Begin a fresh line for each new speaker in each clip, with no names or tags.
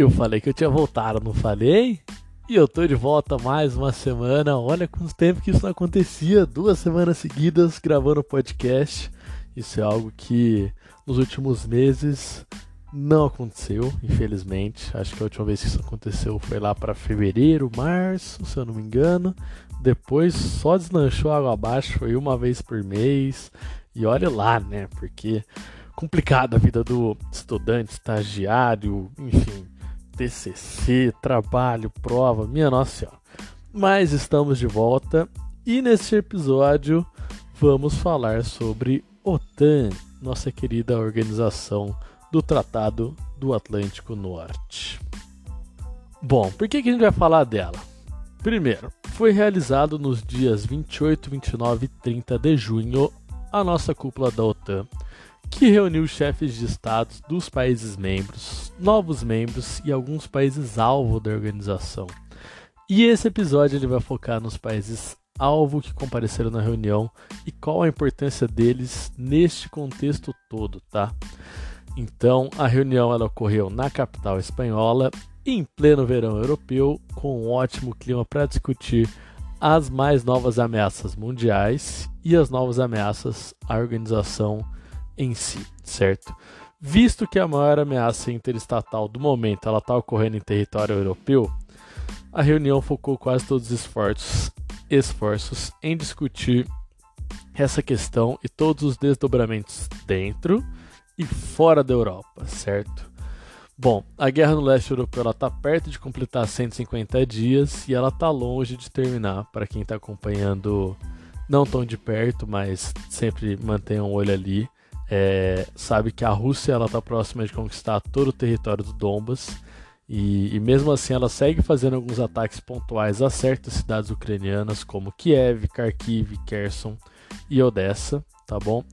Eu falei que eu tinha voltado, não falei? E eu tô de volta mais uma semana. Olha quanto tempo que isso não acontecia. Duas semanas seguidas gravando podcast. Isso é algo que nos últimos meses não aconteceu, infelizmente. Acho que a última vez que isso aconteceu foi lá para fevereiro, março, se eu não me engano. Depois só deslanchou água abaixo, foi uma vez por mês. E olha lá, né? Porque complicada a vida do estudante, estagiário, enfim, TCC, trabalho, prova, minha nossa senhora. Mas estamos de volta e neste episódio vamos falar sobre OTAN, nossa querida organização do Tratado do Atlântico Norte. Bom, por que, que a gente vai falar dela? Primeiro, foi realizado nos dias 28, 29 e 30 de junho a nossa cúpula da OTAN, que reuniu chefes de estados dos países membros, novos membros e alguns países alvo da organização. E esse episódio ele vai focar nos países alvo que compareceram na reunião e qual a importância deles neste contexto todo, tá? Então, a reunião ela ocorreu na capital espanhola, em pleno verão europeu, com um ótimo clima para discutir as mais novas ameaças mundiais e as novas ameaças à organização em si, certo? Visto que a maior ameaça interestatal do momento ela está ocorrendo em território europeu, a reunião focou quase todos os esforços, esforços em discutir essa questão e todos os desdobramentos dentro e fora da Europa, certo? Bom, a guerra no leste europeu está perto de completar 150 dias e ela está longe de terminar. Para quem está acompanhando, não tão de perto, mas sempre mantenha um olho ali. É, sabe que a Rússia ela está próxima de conquistar todo o território do Donbas e, e, mesmo assim ela segue fazendo alguns ataques pontuais a certas cidades ucranianas como Kiev, Kharkiv, Kherson e Odessa, tá bom?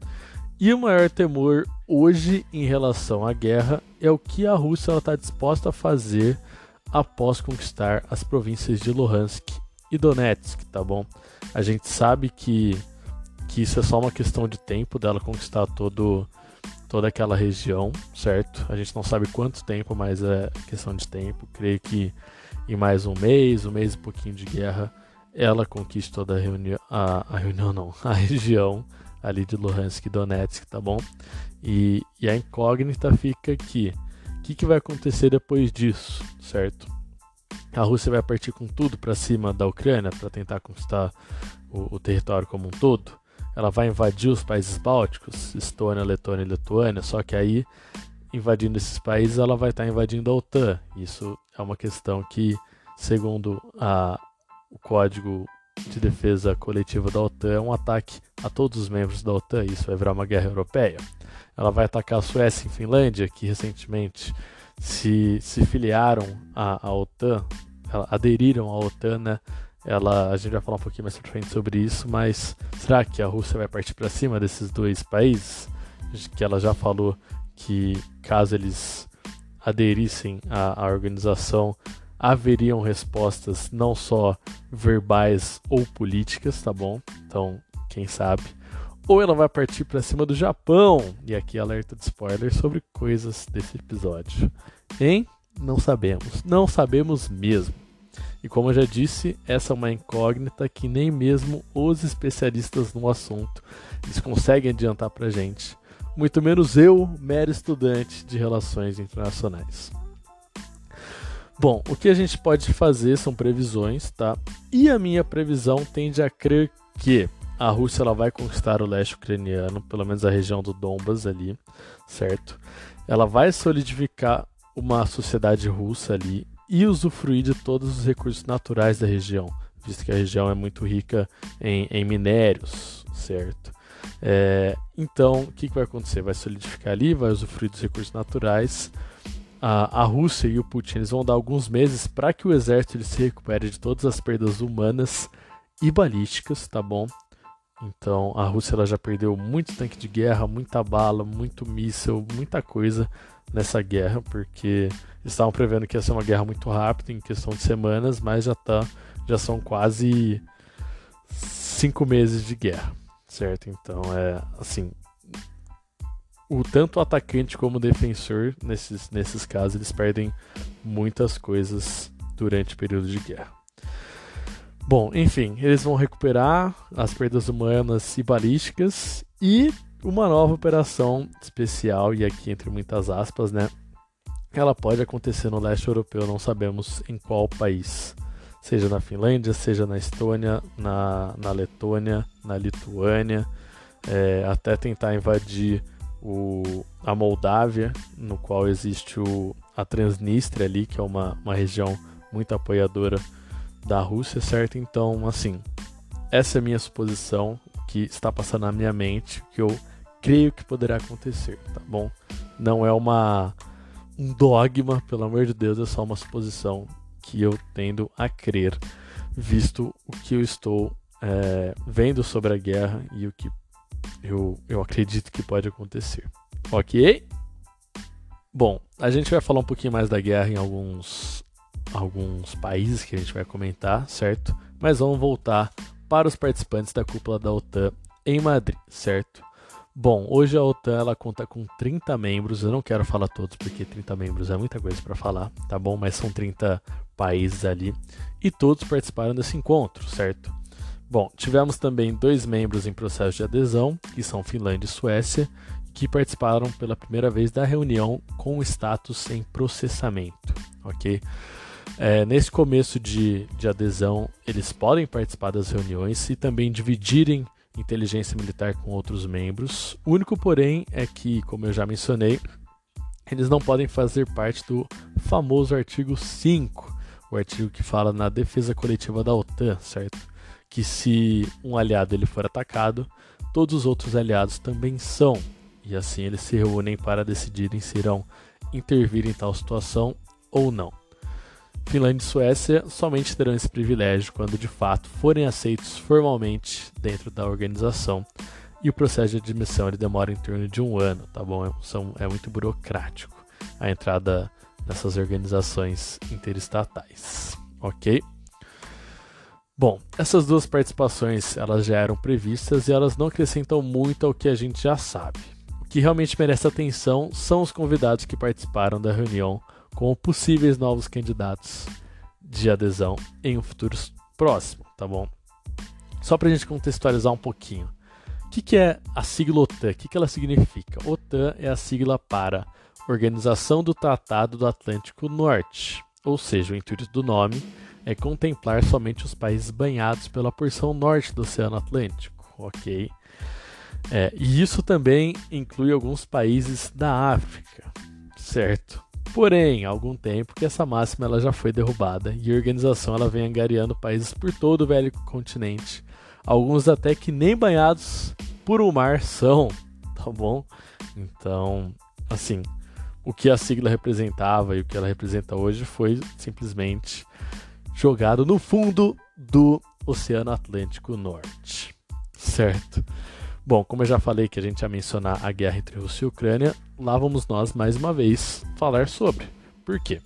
E o maior temor hoje em relação à guerra é o que a Rússia está disposta a fazer após conquistar as províncias de Luhansk e Donetsk, tá bom? A gente sabe que, que isso é só uma questão de tempo dela conquistar todo, toda aquela região, certo? A gente não sabe quanto tempo, mas é questão de tempo. Creio que em mais um mês, um mês e pouquinho de guerra, ela conquista toda a reunião, a, a reunião não, a região ali de Luhansk e Donetsk, tá bom? E, e a incógnita fica aqui. O que, que vai acontecer depois disso, certo? A Rússia vai partir com tudo para cima da Ucrânia para tentar conquistar o, o, território como um todo. Ela vai invadir os países bálticos, Estônia, Letônia e Lituânia, só que aí, invadindo esses países, ela vai estar tá invadindo a OTAN. Isso é uma questão que, segundo a, o código de defesa coletiva da OTAN é um ataque a todos os membros da OTAN. Isso vai virar uma guerra europeia. Ela vai atacar a Suécia e Finlândia, que recentemente se, se filiaram à, à OTAN, aderiram à OTAN, né? Ela, a gente vai falar um pouquinho mais pra frente sobre isso, mas será que a Rússia vai partir para cima desses dois países? Que ela já falou que caso eles aderissem à, à organização, haveriam respostas não só verbais ou políticas, tá bom? Então, quem sabe. Ou ela vai partir para cima do Japão. E aqui alerta de spoiler sobre coisas desse episódio. Hein? Não sabemos. Não sabemos mesmo. E como eu já disse, essa é uma incógnita que nem mesmo os especialistas no assunto eles conseguem adiantar pra gente. Muito menos eu, mero estudante de relações internacionais. Bom, o que a gente pode fazer são previsões, tá? E a minha previsão tende a crer que a Rússia ela vai conquistar o leste ucraniano, pelo menos a região do Donbas ali, certo? Ela vai solidificar uma sociedade russa ali e usufruir de todos os recursos naturais da região, visto que a região é muito rica em, em minérios, certo? É, então, o que, que vai acontecer? Vai solidificar ali, vai usufruir dos recursos naturais a, a Rússia e o Putin eles vão dar alguns meses para que o exército ele se recupere de todas as perdas humanas e balísticas, tá bom? Então a Rússia ela já perdeu muito tanque de guerra, muita bala, muito míssil, muita coisa nessa guerra, porque estavam prevendo que ia ser uma guerra muito rápida, em questão de semanas, mas já tá, já são quase cinco meses de guerra, certo? Então é assim, o tanto o atacante como o defensor, nesses, nesses casos, eles perdem muitas coisas durante o período de guerra. Bom, enfim, eles vão recuperar as perdas humanas e balísticas e uma nova operação especial, e aqui entre muitas aspas, né? Ela pode acontecer no leste europeu, não sabemos em qual país. Seja na Finlândia, seja na Estônia, na, na Letônia, na Lituânia, é, até tentar invadir o, a Moldávia, no qual existe o, a Transnistria ali, que é uma, uma região muito apoiadora da Rússia, certo? Então, assim, essa é a minha suposição que está passando na minha mente, que eu creio que poderá acontecer, tá bom? Não é uma um dogma, pelo amor de Deus, é só uma suposição que eu tendo a crer, visto o que eu estou é, vendo sobre a guerra e o que eu, eu acredito que pode acontecer. Ok? Bom, a gente vai falar um pouquinho mais da guerra em alguns, alguns países que a gente vai comentar, certo? Mas vamos voltar para os participantes da cúpula da OTAN em Madrid, certo? Bom, hoje a OTAN ela conta com 30 membros. Eu não quero falar todos porque 30 membros é muita coisa para falar, tá bom? Mas são 30 países ali e todos participaram desse encontro, certo? Bom, tivemos também dois membros em processo de adesão, que são Finlândia e Suécia, que participaram pela primeira vez da reunião com status em processamento, ok? É, nesse começo de, de adesão, eles podem participar das reuniões e também dividirem inteligência militar com outros membros. O único, porém, é que, como eu já mencionei, eles não podem fazer parte do famoso artigo 5, o artigo que fala na defesa coletiva da OTAN, certo? que se um aliado ele for atacado, todos os outros aliados também são, e assim eles se reúnem para decidirem se irão intervir em tal situação ou não. Finlândia e Suécia somente terão esse privilégio quando de fato forem aceitos formalmente dentro da organização. E o processo de admissão ele demora em torno de um ano, tá bom? É, são, é muito burocrático a entrada nessas organizações interestatais, ok? Bom, essas duas participações elas já eram previstas e elas não acrescentam muito ao que a gente já sabe. O que realmente merece atenção são os convidados que participaram da reunião como possíveis novos candidatos de adesão em um futuro próximo, tá bom? Só para a gente contextualizar um pouquinho. O que, que é a sigla OTAN? O que, que ela significa? OTAN é a sigla para Organização do Tratado do Atlântico Norte, ou seja, o intuito do nome é contemplar somente os países banhados pela porção norte do Oceano Atlântico, ok? É, e isso também inclui alguns países da África, certo? Porém, há algum tempo que essa máxima ela já foi derrubada e a organização ela vem angariando países por todo o velho continente, alguns até que nem banhados por um mar são, tá bom? Então, assim, o que a sigla representava e o que ela representa hoje foi simplesmente jogado no fundo do Oceano Atlântico Norte. Certo? Bom, como eu já falei que a gente ia mencionar a guerra entre Rússia e Ucrânia, lá vamos nós mais uma vez falar sobre. Por quê?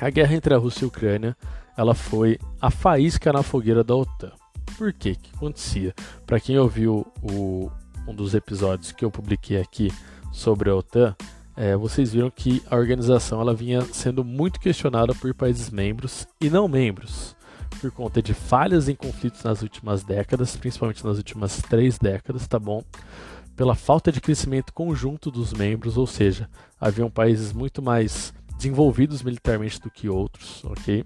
A guerra entre a Rússia e a Ucrânia, ela foi a faísca na fogueira da OTAN. Por quê? O que acontecia? Para quem ouviu o, um dos episódios que eu publiquei aqui sobre a OTAN, é, vocês viram que a organização ela vinha sendo muito questionada por países membros e não membros, por conta de falhas em conflitos nas últimas décadas, principalmente nas últimas três décadas, tá bom? Pela falta de crescimento conjunto dos membros, ou seja, haviam países muito mais desenvolvidos militarmente do que outros, ok?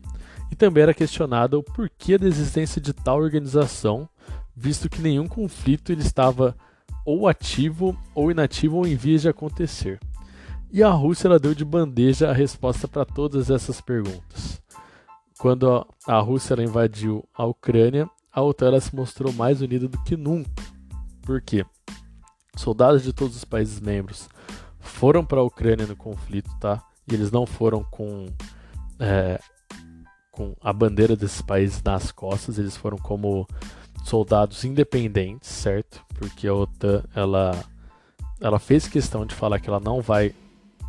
E também era questionado o porquê da existência de tal organização, visto que nenhum conflito ele estava ou ativo ou inativo ou em vias de acontecer. E a Rússia ela deu de bandeja a resposta para todas essas perguntas. Quando a Rússia invadiu a Ucrânia, a OTAN se mostrou mais unida do que nunca. Por quê? Soldados de todos os países membros foram para a Ucrânia no conflito, tá? E eles não foram com, é, com a bandeira desses países nas costas, eles foram como soldados independentes, certo? Porque a OTAN ela, ela fez questão de falar que ela não vai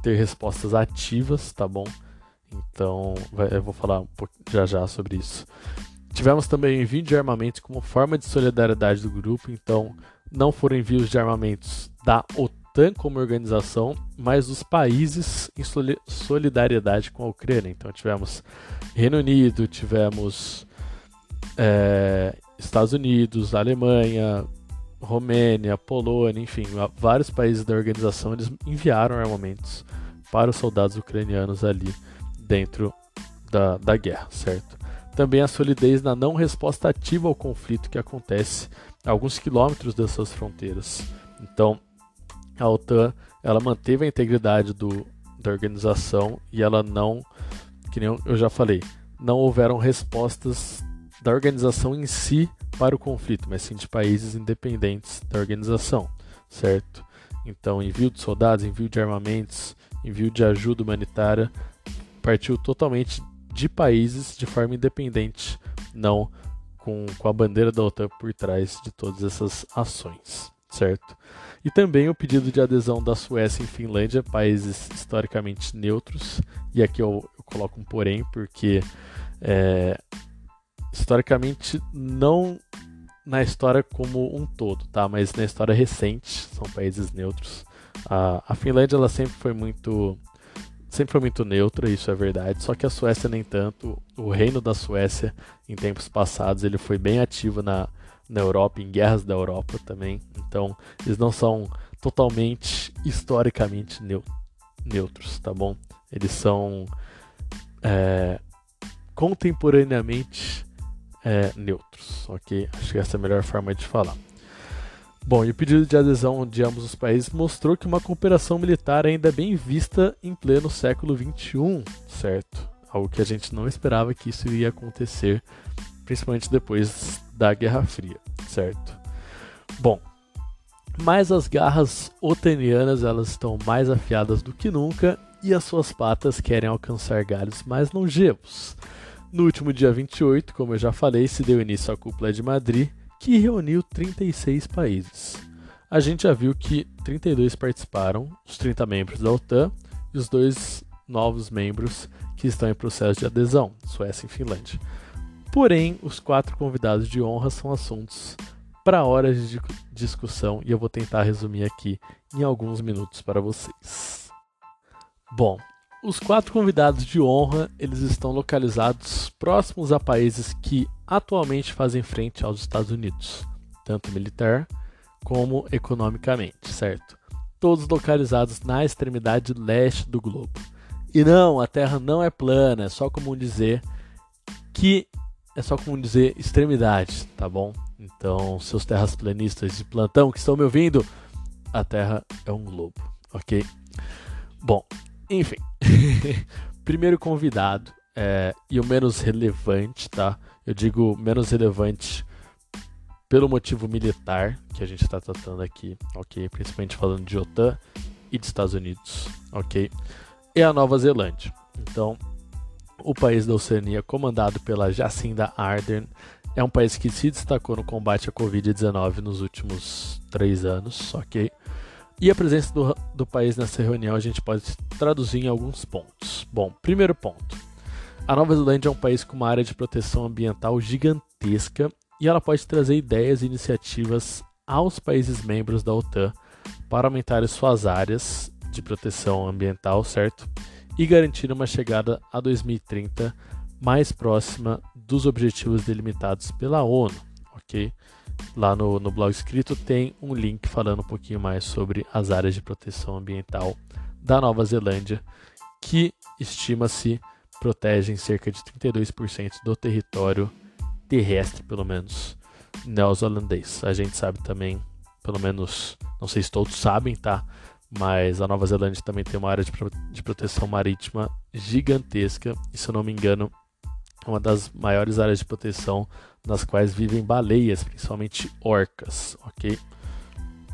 ter respostas ativas, tá bom? Então, eu vou falar um pouco já já sobre isso. Tivemos também envio de armamentos como forma de solidariedade do grupo, então não foram envios de armamentos da OTAN como organização, mas dos países em solidariedade com a Ucrânia. Então tivemos Reino Unido, tivemos é, Estados Unidos, Alemanha, Romênia, Polônia, enfim, vários países da organização eles enviaram armamentos para os soldados ucranianos ali dentro da, da guerra, certo? Também a solidez na não resposta ativa ao conflito que acontece a alguns quilômetros das suas fronteiras. Então, a OTAN ela manteve a integridade do, da organização e ela não, que nem eu já falei, não houveram respostas da organização em si para o conflito, mas sim de países independentes da organização, certo? Então, envio de soldados, envio de armamentos, envio de ajuda humanitária partiu totalmente de países de forma independente, não com, com a bandeira da OTAN por trás de todas essas ações, certo? E também o pedido de adesão da Suécia e Finlândia, países historicamente neutros, e aqui eu, eu coloco um porém, porque é, historicamente não na história como um todo, tá? Mas na história recente são países neutros. A, a Finlândia ela sempre foi muito sempre foi muito neutra, isso é verdade. Só que a Suécia nem tanto. O reino da Suécia em tempos passados ele foi bem ativo na, na Europa, em guerras da Europa também. Então eles não são totalmente historicamente neutros, tá bom? Eles são é, contemporaneamente é, neutros, ok? Acho que essa é a melhor forma de falar. Bom, e o pedido de adesão de ambos os países mostrou que uma cooperação militar ainda é bem vista em pleno século XXI, certo? Algo que a gente não esperava que isso iria acontecer, principalmente depois da Guerra Fria, certo? Bom, mas as garras otanianas elas estão mais afiadas do que nunca e as suas patas querem alcançar galhos mais longevos. No último dia 28, como eu já falei, se deu início à Cúpula de Madrid, que reuniu 36 países. A gente já viu que 32 participaram, os 30 membros da OTAN e os dois novos membros que estão em processo de adesão, Suécia e Finlândia. Porém, os quatro convidados de honra são assuntos para horas de discussão e eu vou tentar resumir aqui em alguns minutos para vocês. Bom, os quatro convidados de honra, eles estão localizados próximos a países que atualmente fazem frente aos Estados Unidos, tanto militar como economicamente, certo? Todos localizados na extremidade leste do globo. E não, a Terra não é plana, é só comum dizer que é só comum dizer extremidade, tá bom? Então, seus terrasplanistas de plantão que estão me ouvindo, a Terra é um globo, ok? Bom, enfim, primeiro convidado é, e o menos relevante, tá? Eu digo menos relevante pelo motivo militar que a gente está tratando aqui, ok? Principalmente falando de OTAN e de Estados Unidos, ok? É a Nova Zelândia. Então, o país da Oceania, comandado pela Jacinda Ardern, é um país que se destacou no combate à Covid-19 nos últimos três anos, ok? E a presença do, do país nessa reunião a gente pode traduzir em alguns pontos. Bom, primeiro ponto. A Nova Zelândia é um país com uma área de proteção ambiental gigantesca e ela pode trazer ideias e iniciativas aos países membros da OTAN para aumentar suas áreas de proteção ambiental, certo? E garantir uma chegada a 2030 mais próxima dos objetivos delimitados pela ONU, ok? lá no, no blog escrito tem um link falando um pouquinho mais sobre as áreas de proteção ambiental da Nova Zelândia, que estima-se protegem cerca de 32% do território terrestre, pelo menos, neozelandês. A gente sabe também, pelo menos, não sei se todos sabem, tá? Mas a Nova Zelândia também tem uma área de, de proteção marítima gigantesca, e se eu não me engano, uma das maiores áreas de proteção nas quais vivem baleias, principalmente orcas, ok?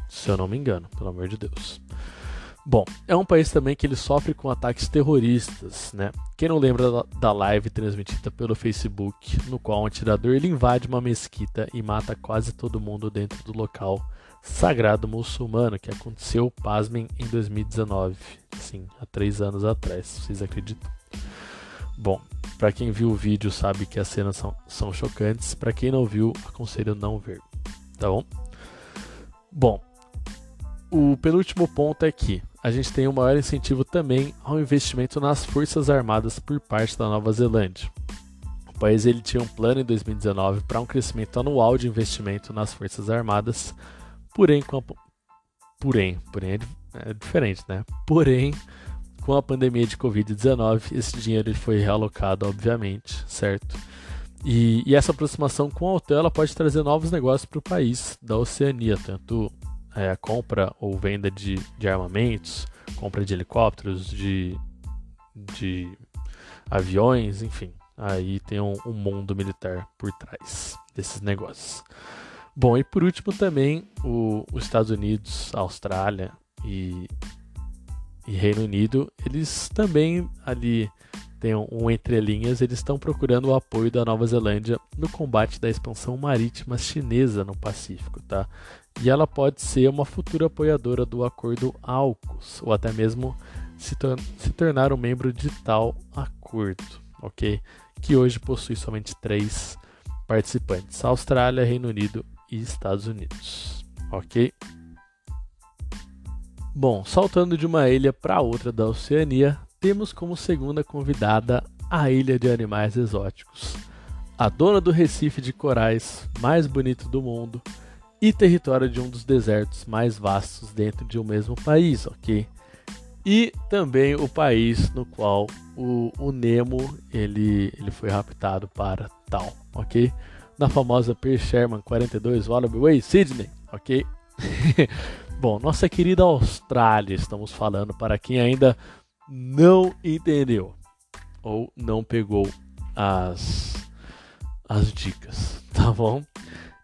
Se eu não me engano, pelo amor de Deus. Bom, é um país também que ele sofre com ataques terroristas, né? Quem não lembra da live transmitida pelo Facebook, no qual um atirador ele invade uma mesquita e mata quase todo mundo dentro do local sagrado muçulmano, que aconteceu, pasmem, em 2019. Sim, há três anos atrás, vocês acreditam? Bom, para quem viu o vídeo sabe que as cenas são, são chocantes. Para quem não viu, aconselho não ver. Tá bom? Bom, o penúltimo ponto é que a gente tem um maior incentivo também ao investimento nas Forças Armadas por parte da Nova Zelândia. O país ele tinha um plano em 2019 para um crescimento anual de investimento nas Forças Armadas, porém, com a, porém, porém é, é diferente, né? Porém, com a pandemia de Covid-19, esse dinheiro foi realocado, obviamente, certo? E, e, essa aproximação com a OTAN pode trazer novos negócios para o país da Oceania, tanto é, compra ou venda de, de armamentos, compra de helicópteros, de, de aviões, enfim. Aí tem um, um mundo militar por trás desses negócios. Bom, e por último também o, os Estados Unidos, Austrália e, e Reino Unido, eles também ali tem um, um entrelinhas, eles estão procurando o apoio da Nova Zelândia no combate da expansão marítima chinesa no Pacífico, tá? E ela pode ser uma futura apoiadora do acordo AUKUS, ou até mesmo se, tor se tornar um membro de tal acordo, ok? Que hoje possui somente três participantes: Austrália, Reino Unido e Estados Unidos, ok? Bom, saltando de uma ilha para outra da Oceania, temos como segunda convidada a Ilha de Animais Exóticos, a dona do Recife de corais mais bonito do mundo e território de um dos desertos mais vastos dentro de um mesmo país, ok? E também o país no qual o, o Nemo ele, ele foi raptado para tal, ok? Na famosa Pier Sherman 42 Wallaby Way, Sydney, ok? Bom, nossa querida Austrália, estamos falando para quem ainda não entendeu ou não pegou as, as dicas, tá bom?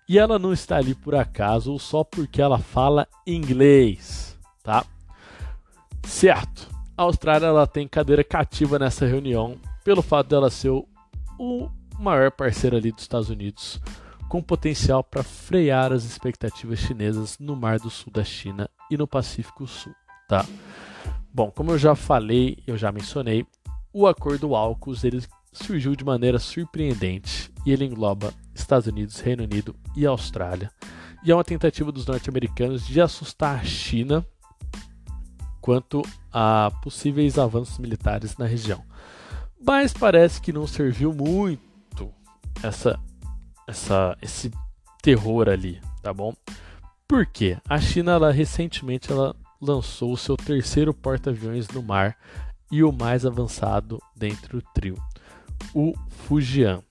E ela não está ali por acaso ou só porque ela fala inglês, tá? Certo. A Austrália ela tem cadeira cativa nessa reunião pelo fato dela ser o, maior parceiro ali dos Estados Unidos, com potencial para frear as expectativas chinesas no Mar do Sul da China e no Pacífico Sul, tá? Bom, como eu já falei, eu já mencionei, o acordo AUKUS ele surgiu de maneira surpreendente e ele engloba Estados Unidos, Reino Unido e Austrália. E é uma tentativa dos norte-americanos de assustar a China quanto a possíveis avanços militares na região. Mas parece que não serviu muito essa, essa, esse terror ali, tá bom? Por quê? A China ela, recentemente ela lançou o seu terceiro porta-aviões no mar e o mais avançado dentro do trio, o Fujian.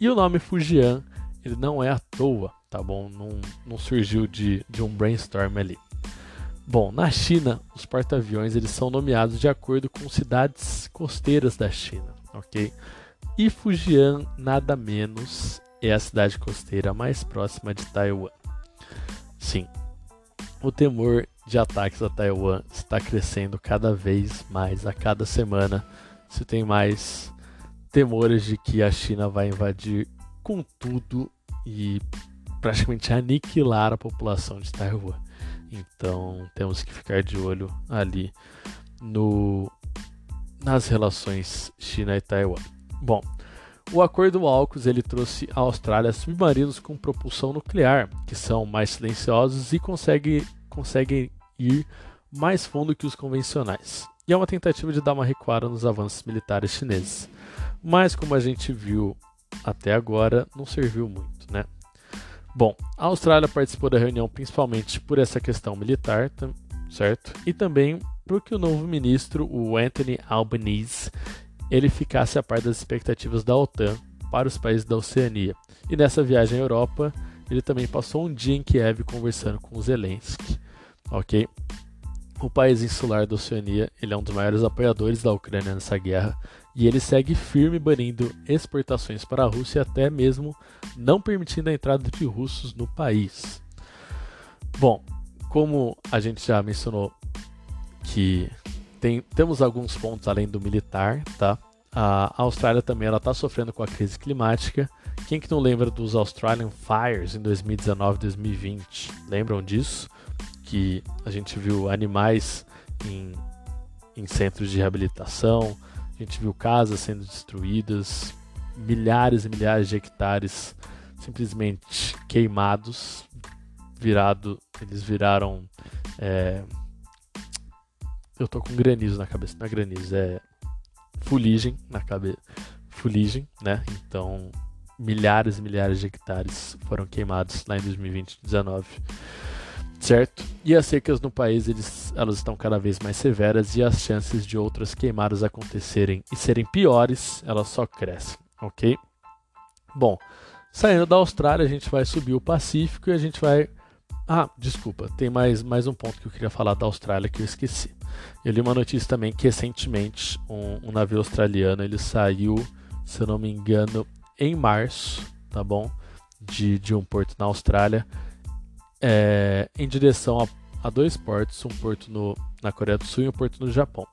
E o nome Fujian ele não é à toa, tá bom? Não, não surgiu de, de um brainstorm ali. Bom, na China, os porta-aviões eles são nomeados de acordo com cidades costeiras da China, ok? E Fujian, nada menos, é a cidade costeira mais próxima de Taiwan. Sim, o temor de ataques a Taiwan está crescendo cada vez mais a cada semana. Se tem mais temores de que a China vai invadir com tudo e praticamente aniquilar a população de Taiwan. Então temos que ficar de olho ali no nas relações China e Taiwan. Bom, o acordo AUKUS ele trouxe à Austrália submarinos com propulsão nuclear, que são mais silenciosos e conseguem conseguem ir mais fundo que os convencionais. E é uma tentativa de dar uma recuada nos avanços militares chineses. Mas como a gente viu até agora, não serviu muito, né? Bom, a Austrália participou da reunião principalmente por essa questão militar, certo? E também porque o novo ministro, o Anthony Albanese, ele ficasse a par das expectativas da OTAN para os países da Oceania. E nessa viagem à Europa, ele também passou um dia em Kiev conversando com Zelensky ok? O país insular da Oceania ele é um dos maiores apoiadores da Ucrânia nessa guerra e ele segue firme banindo exportações para a Rússia, até mesmo não permitindo a entrada de russos no país. Bom, como a gente já mencionou que tem, temos alguns pontos além do militar, tá? A Austrália também ela está sofrendo com a crise climática. Quem que não lembra dos Australian Fires em 2019, 2020? Lembram disso? que a gente viu animais em, em centros de reabilitação, a gente viu casas sendo destruídas, milhares e milhares de hectares simplesmente queimados, virado, eles viraram É... Eu tô com granizo na cabeça, não é granizo, é fuligem na cabeça. Fuligem, né? Então, milhares e milhares de hectares foram queimados lá em 2020 2019 certo? E as secas no país eles, elas estão cada vez mais severas e as chances de outras queimadas acontecerem e serem piores, elas só crescem, ok? Bom, saindo da Austrália, a gente vai subir o Pacífico e a gente vai. Ah, desculpa, tem mais, mais um ponto que eu queria falar da Austrália que eu esqueci. Eu li uma notícia também que recentemente um, um navio australiano ele saiu, se eu não me engano, em março, tá bom? De, de um porto na Austrália é, em direção a, a, dois portos, um porto no, na Coreia do Sul e um porto no Japão.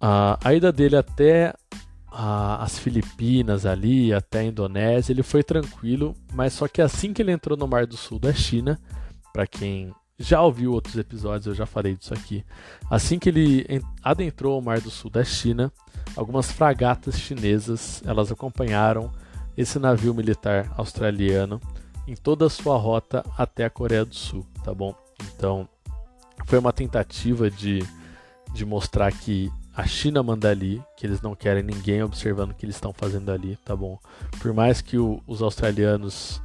A, a ida dele até a, as Filipinas ali, até a Indonésia, ele foi tranquilo, mas só que assim que ele entrou no Mar do Sul da China, para quem já ouviu outros episódios, eu já falei disso aqui. Assim que ele adentrou o Mar do Sul da China, algumas fragatas chinesas, elas acompanharam esse navio militar australiano em toda a sua rota até a Coreia do Sul, tá bom? Então, foi uma tentativa de, de mostrar que a China manda ali, que eles não querem ninguém observando o que eles estão fazendo ali, tá bom? Por mais que o, os australianos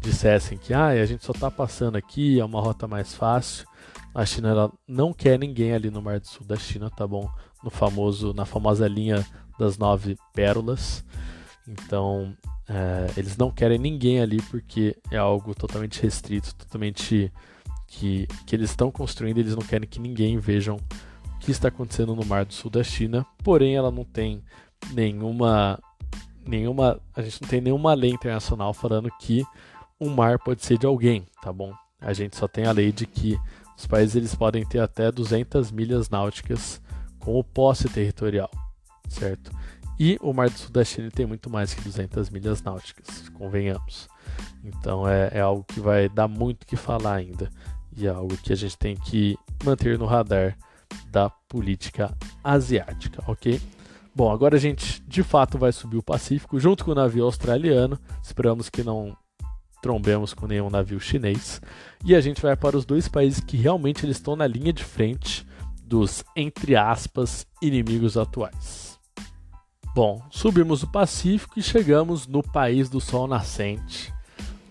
dissessem que ah, a gente só está passando aqui, é uma rota mais fácil, a China não quer ninguém ali no Mar do Sul da China, tá bom? No famoso, na famosa linha das nove pérolas. Então, é, eles não querem ninguém ali porque é algo totalmente restrito, totalmente que, que eles estão construindo. Eles não querem que ninguém vejam o que está acontecendo no Mar do Sul da China. Porém, ela não tem nenhuma, nenhuma, a gente não tem nenhuma lei internacional falando que um mar pode ser de alguém, tá bom? A gente só tem a lei de que os países eles podem ter até 200 milhas náuticas como posse territorial, certo? E o Mar do China tem muito mais que 200 milhas náuticas, convenhamos. Então é, é algo que vai dar muito que falar ainda. E é algo que a gente tem que manter no radar da política asiática, ok? Bom, agora a gente de fato vai subir o Pacífico junto com o navio australiano. Esperamos que não trombemos com nenhum navio chinês. E a gente vai para os dois países que realmente eles estão na linha de frente dos, entre aspas, inimigos atuais. Bom, subimos o Pacífico e chegamos no país do sol nascente,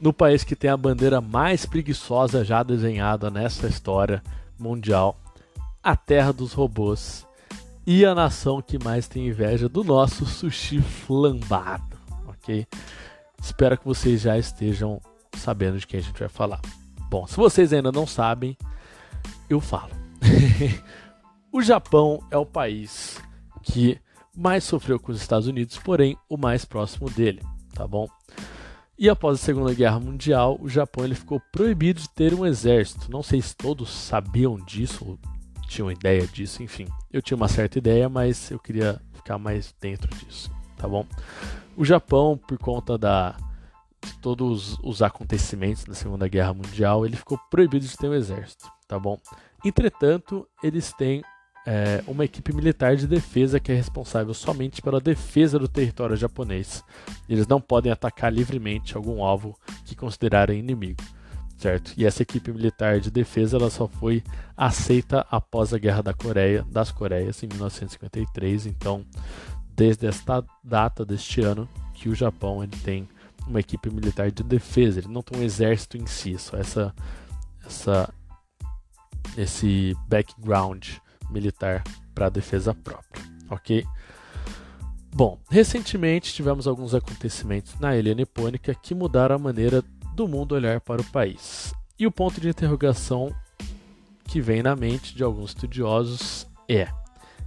no país que tem a bandeira mais preguiçosa já desenhada nessa história mundial, a terra dos robôs e a nação que mais tem inveja do nosso sushi flambado, ok? Espero que vocês já estejam sabendo de quem a gente vai falar. Bom, se vocês ainda não sabem, eu falo. o Japão é o país que mais sofreu com os Estados Unidos, porém o mais próximo dele, tá bom? E após a Segunda Guerra Mundial, o Japão ele ficou proibido de ter um exército. Não sei se todos sabiam disso ou tinham ideia disso, enfim. Eu tinha uma certa ideia, mas eu queria ficar mais dentro disso, tá bom? O Japão, por conta da, de todos os acontecimentos da Segunda Guerra Mundial, ele ficou proibido de ter um exército, tá bom? Entretanto, eles têm é, uma equipe militar de defesa que é responsável somente pela defesa do território japonês. Eles não podem atacar livremente algum alvo que considerarem inimigo, certo? E essa equipe militar de defesa ela só foi aceita após a Guerra da Coreia, das Coreias em 1953. Então, desde esta data deste ano que o Japão ele tem uma equipe militar de defesa. Ele não tem um exército em si, só essa essa esse background militar para defesa própria, ok? Bom, recentemente tivemos alguns acontecimentos na ilha nipônica que mudaram a maneira do mundo olhar para o país. E o ponto de interrogação que vem na mente de alguns estudiosos é: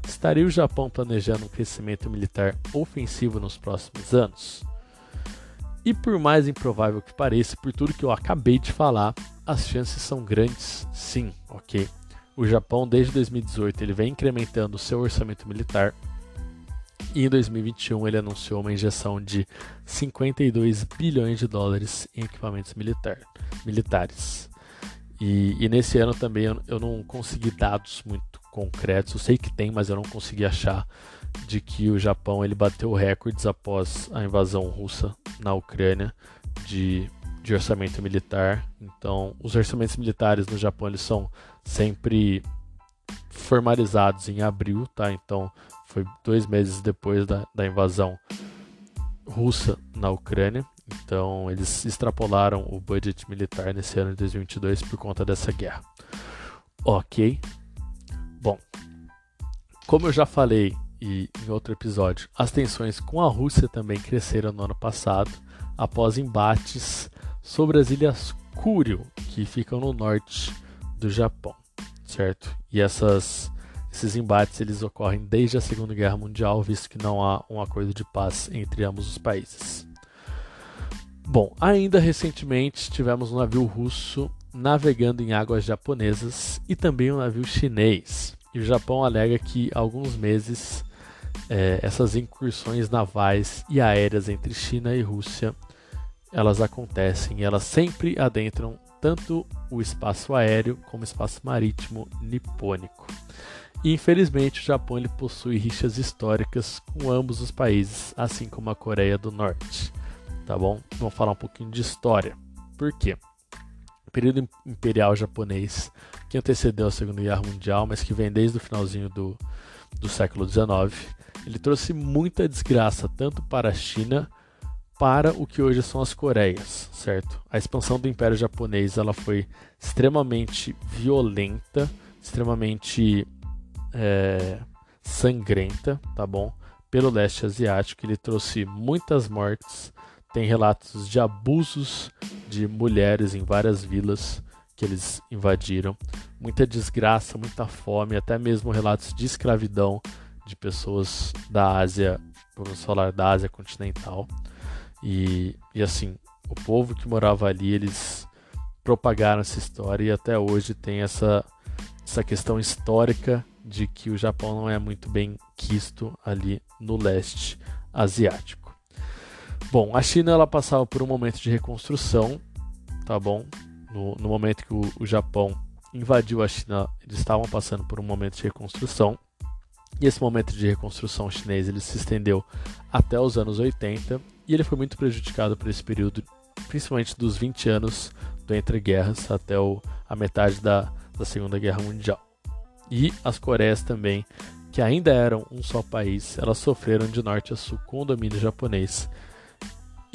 estaria o Japão planejando um crescimento militar ofensivo nos próximos anos? E por mais improvável que pareça, por tudo que eu acabei de falar, as chances são grandes, sim, ok? O Japão, desde 2018, ele vem incrementando o seu orçamento militar e em 2021 ele anunciou uma injeção de 52 bilhões de dólares em equipamentos militar, militares. E, e, nesse ano também eu, eu, não consegui dados muito concretos. Eu sei que tem, mas eu não consegui achar de que o Japão ele bateu recordes após a invasão russa na Ucrânia de, de orçamento militar. Então, os orçamentos militares no Japão eles são sempre formalizados em abril, tá? Então, foi dois meses depois da, da invasão russa na Ucrânia. Então, eles extrapolaram o budget militar nesse ano de 2022 por conta dessa guerra. Ok. Bom, como eu já falei e em outro episódio, as tensões com a Rússia também cresceram no ano passado, após embates sobre as ilhas Kuril, que ficam no norte do Japão, certo? E essas, esses embates eles ocorrem desde a Segunda Guerra Mundial, visto que não há um acordo de paz entre ambos os países. Bom, ainda recentemente tivemos um navio russo navegando em águas japonesas e também um navio chinês. E o Japão alega que há alguns meses é, essas incursões navais e aéreas entre China e Rússia elas acontecem e elas sempre adentram tanto o espaço aéreo como o espaço marítimo nipônico. E infelizmente o Japão ele possui rixas históricas com ambos os países, assim como a Coreia do Norte. Tá bom? Vamos falar um pouquinho de história. Por quê? período imperial japonês que antecedeu a Segunda Guerra Mundial, mas que vem desde o finalzinho do, do século XIX, ele trouxe muita desgraça tanto para a China para o que hoje são as Coreias, certo? A expansão do Império Japonês ela foi extremamente violenta, extremamente é, sangrenta, tá bom? Pelo leste asiático, ele trouxe muitas mortes, tem relatos de abusos de mulheres em várias vilas que eles invadiram, muita desgraça, muita fome, até mesmo relatos de escravidão de pessoas da Ásia, vamos falar da Ásia continental. E, e assim, o povo que morava ali, eles propagaram essa história e até hoje tem essa, essa questão histórica de que o Japão não é muito bem quisto ali no leste asiático. Bom, a China ela passava por um momento de reconstrução, tá bom? No, no momento que o, o, Japão invadiu a China, eles estavam passando por um momento de reconstrução. E esse momento de reconstrução chinês ele se estendeu até os anos 80 e ele foi muito prejudicado por esse período, principalmente dos 20 anos do entre guerras até o, a metade da, da Segunda Guerra Mundial. E as Coreias também, que ainda eram um só país, elas sofreram de norte a sul com o domínio japonês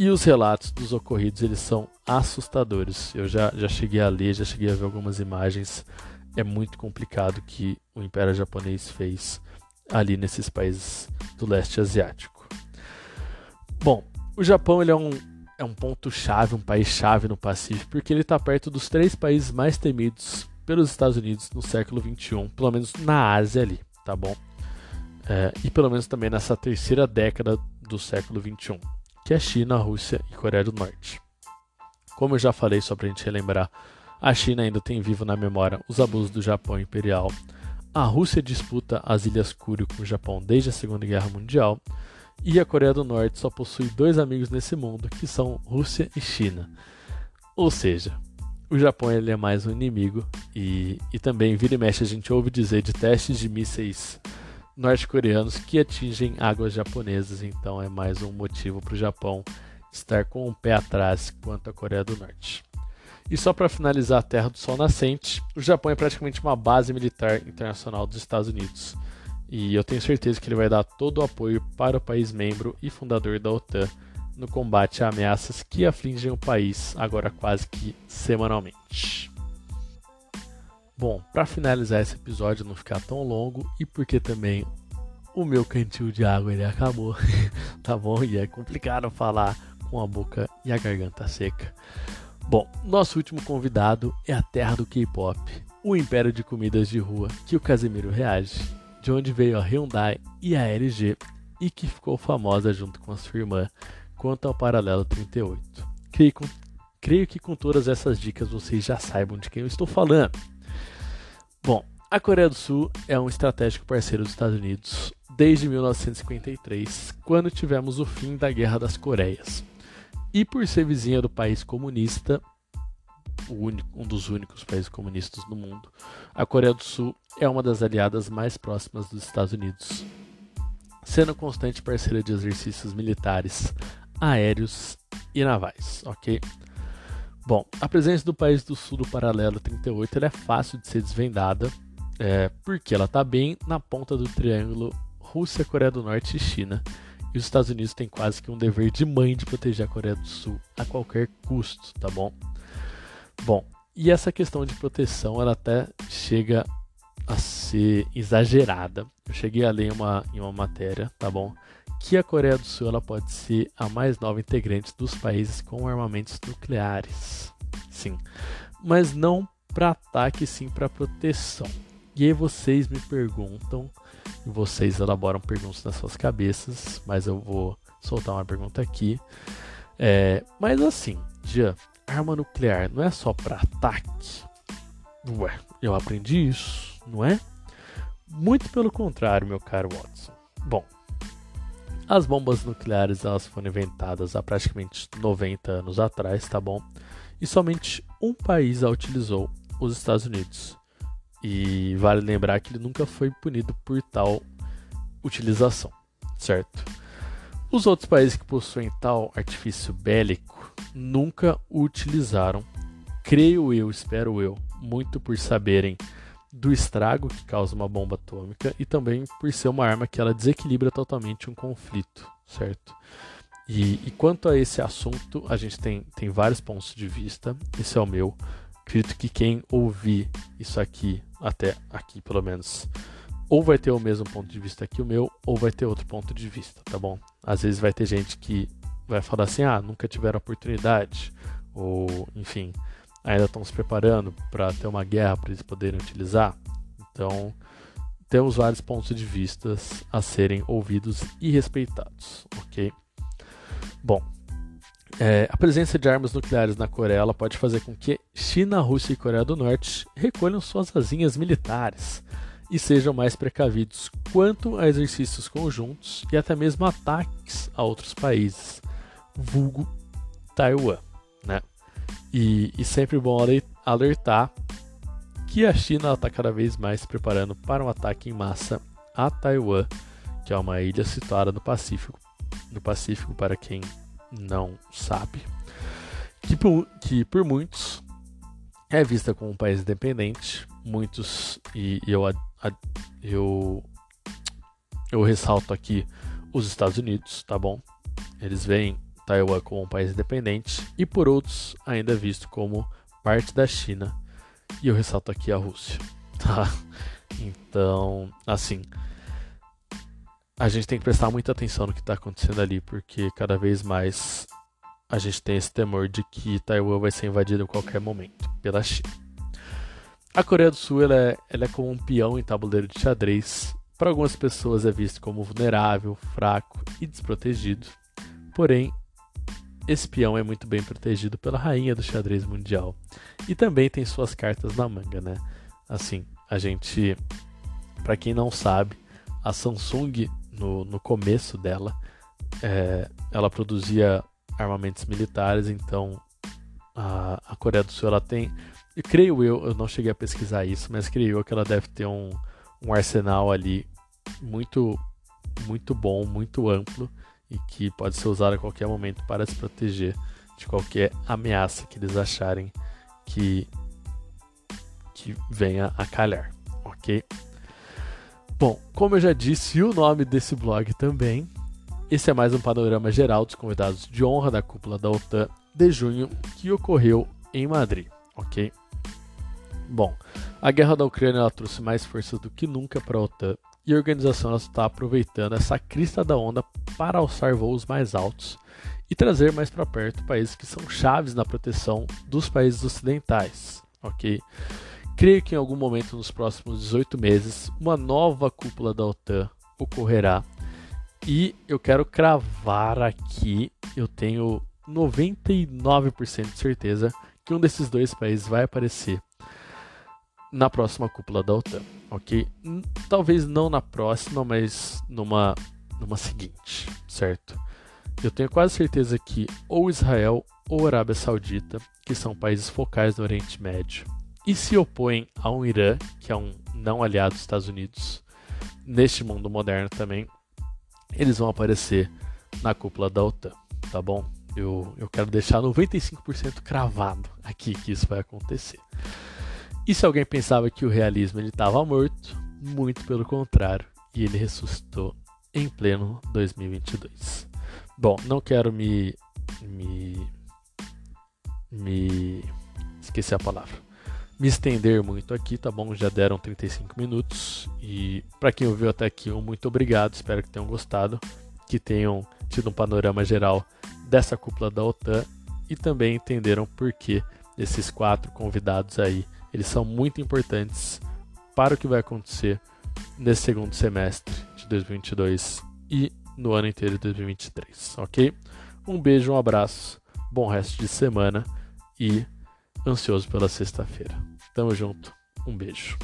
e os relatos dos ocorridos eles são assustadores. Eu já, já cheguei a ler, já cheguei a ver algumas imagens. É muito complicado que o Império Japonês fez ali nesses países do leste asiático. Bom, o Japão ele é um, é um ponto-chave, um país-chave no Pacífico, porque ele está perto dos três países mais temidos pelos Estados Unidos no século XXI, pelo menos na Ásia ali, tá bom? É, e pelo menos também nessa terceira década do século XXI que é China, Rússia e Coreia do Norte. Como eu já falei, só para a gente relembrar, a China ainda tem vivo na memória os abusos do Japão imperial. A Rússia disputa as Ilhas Kuril com o Japão desde a Segunda Guerra Mundial. E a Coreia do Norte só possui dois amigos nesse mundo, que são Rússia e China. Ou seja, o Japão ele é mais um inimigo e, e também vira e mexe a gente ouve dizer de testes de mísseis norte-coreanos que atingem águas japonesas, então é mais um motivo para o Japão estar com o pé atrás quanto à Coreia do Norte. E só para finalizar a Terra do Sol Nascente, o Japão é praticamente uma base militar internacional dos Estados Unidos. E eu tenho certeza que ele vai dar todo o apoio para o país membro e fundador da OTAN no combate a ameaças que afligem o país agora quase que semanalmente. Bom, para finalizar esse episódio não ficar tão longo e porque também o meu cantil de água ele acabou, tá bom? E é complicado falar com a boca e a garganta seca. Bom, nosso último convidado é a terra do K-pop, o império de comidas de rua que o Casemiro reage, de onde veio a Hyundai e a LG e que ficou famosa junto com a sua irmã quanto ao Paralelo 38. Creio, creio que com todas essas dicas vocês já saibam de quem eu estou falando. Bom, a Coreia do Sul é um estratégico parceiro dos Estados Unidos desde 1953, quando tivemos o fim da Guerra das Coreias. E por ser vizinha do país comunista, único, um dos únicos países comunistas do mundo, a Coreia do Sul é uma das aliadas mais próximas dos Estados Unidos, sendo constante parceira de exercícios militares, aéreos e navais, ok? Bom, a presença do país do sul do paralelo 38 é fácil de ser desvendada, é, porque ela está bem na ponta do triângulo Rússia, Coreia do Norte e China. E os Estados Unidos têm quase que um dever de mãe de proteger a Coreia do Sul a qualquer custo, tá bom? Bom, e essa questão de proteção ela até chega a ser exagerada. Eu cheguei a ler uma, em uma matéria, tá bom? Que a Coreia do Sul ela pode ser a mais nova integrante dos países com armamentos nucleares. Sim, mas não para ataque, sim para proteção. E aí vocês me perguntam, e vocês elaboram perguntas nas suas cabeças, mas eu vou soltar uma pergunta aqui. É, mas assim, já arma nuclear não é só para ataque? Ué, eu aprendi isso, não é? Muito pelo contrário, meu caro Watson. Bom, as bombas nucleares elas foram inventadas há praticamente 90 anos atrás, tá bom? E somente um país a utilizou, os Estados Unidos. E vale lembrar que ele nunca foi punido por tal utilização, certo? Os outros países que possuem tal artifício bélico nunca o utilizaram, creio eu, espero eu, muito por saberem do estrago que causa uma bomba atômica e também por ser uma arma que ela desequilibra totalmente um conflito, certo? E, e, quanto a esse assunto, a gente tem, tem vários pontos de vista. Esse é o meu. Acredito que quem ouvir isso aqui, até aqui pelo menos, ou vai ter o mesmo ponto de vista que o meu, ou vai ter outro ponto de vista, tá bom? Às vezes vai ter gente que vai falar assim: ah, nunca tiveram oportunidade, ou enfim, ainda estão se preparando para ter uma guerra para eles poderem utilizar. Então, temos vários pontos de vista a serem ouvidos e respeitados, ok? Bom, é, a presença de armas nucleares na Coreia pode fazer com que China, Rússia e Coreia do Norte recolham suas asinhas militares e sejam mais precavidos quanto a exercícios conjuntos e até mesmo ataques a outros países, vulgo Taiwan. Né? E, e sempre bom alertar que a China está cada vez mais se preparando para um ataque em massa a Taiwan, que é uma ilha situada no Pacífico, no Pacífico para quem não sabe, que por, que por muitos é vista como um país independente, muitos e, e eu, eu eu ressalto aqui os Estados Unidos, tá bom? Eles veem Taiwan como um país independente e por outros ainda visto como parte da China. E eu ressalto aqui a Rússia, tá? Então, assim, a gente tem que prestar muita atenção no que está acontecendo ali, porque cada vez mais a gente tem esse temor de que Taiwan vai ser invadido em qualquer momento pela China. A Coreia do Sul ela é, ela é como um peão em tabuleiro de xadrez. Para algumas pessoas é visto como vulnerável, fraco e desprotegido. Porém, esse peão é muito bem protegido pela rainha do xadrez mundial e também tem suas cartas na manga, né? Assim, a gente, para quem não sabe, a Samsung no, no começo dela, é, ela produzia armamentos militares, então a, a Coreia do Sul ela tem, eu creio eu, eu não cheguei a pesquisar isso, mas creio eu que ela deve ter um, um arsenal ali muito muito bom, muito amplo e que pode ser usado a qualquer momento para se proteger de qualquer ameaça que eles acharem que, que venha a calhar, ok? Bom, como eu já disse, o nome desse blog também. Esse é mais um panorama geral dos convidados de honra da cúpula da OTAN de junho que ocorreu em Madrid, ok? Bom, a guerra da Ucrânia trouxe mais forças do que nunca para a OTAN e a organização está aproveitando essa crista da onda para alçar voos mais altos e trazer mais para perto países que são chaves na proteção dos países ocidentais, ok? Creio que em algum momento nos próximos 18 meses uma nova cúpula da OTAN ocorrerá e eu quero cravar aqui, eu tenho 99% de certeza que um desses dois países vai aparecer na próxima cúpula da OTAN, ok? Talvez não na próxima, mas numa, numa seguinte, certo? Eu tenho quase certeza que ou Israel ou Arábia Saudita, que são países focais no Oriente Médio, e se opõem a um Irã, que é um não aliado dos Estados Unidos, neste mundo moderno também, eles vão aparecer na cúpula da OTAN, tá bom? Eu, eu quero deixar 95% cravado aqui que isso vai acontecer. E se alguém pensava que o realismo estava morto, muito pelo contrário, e ele ressuscitou em pleno 2022. Bom, não quero me me me esqueci a palavra. Me estender muito aqui, tá bom? Já deram 35 minutos e para quem ouviu até aqui, um muito obrigado. Espero que tenham gostado, que tenham tido um panorama geral dessa cúpula da OTAN e também entenderam por que esses quatro convidados aí, eles são muito importantes para o que vai acontecer nesse segundo semestre de 2022 e no ano inteiro de 2023, ok? Um beijo, um abraço, bom resto de semana e ansioso pela sexta-feira. Tamo junto, um beijo.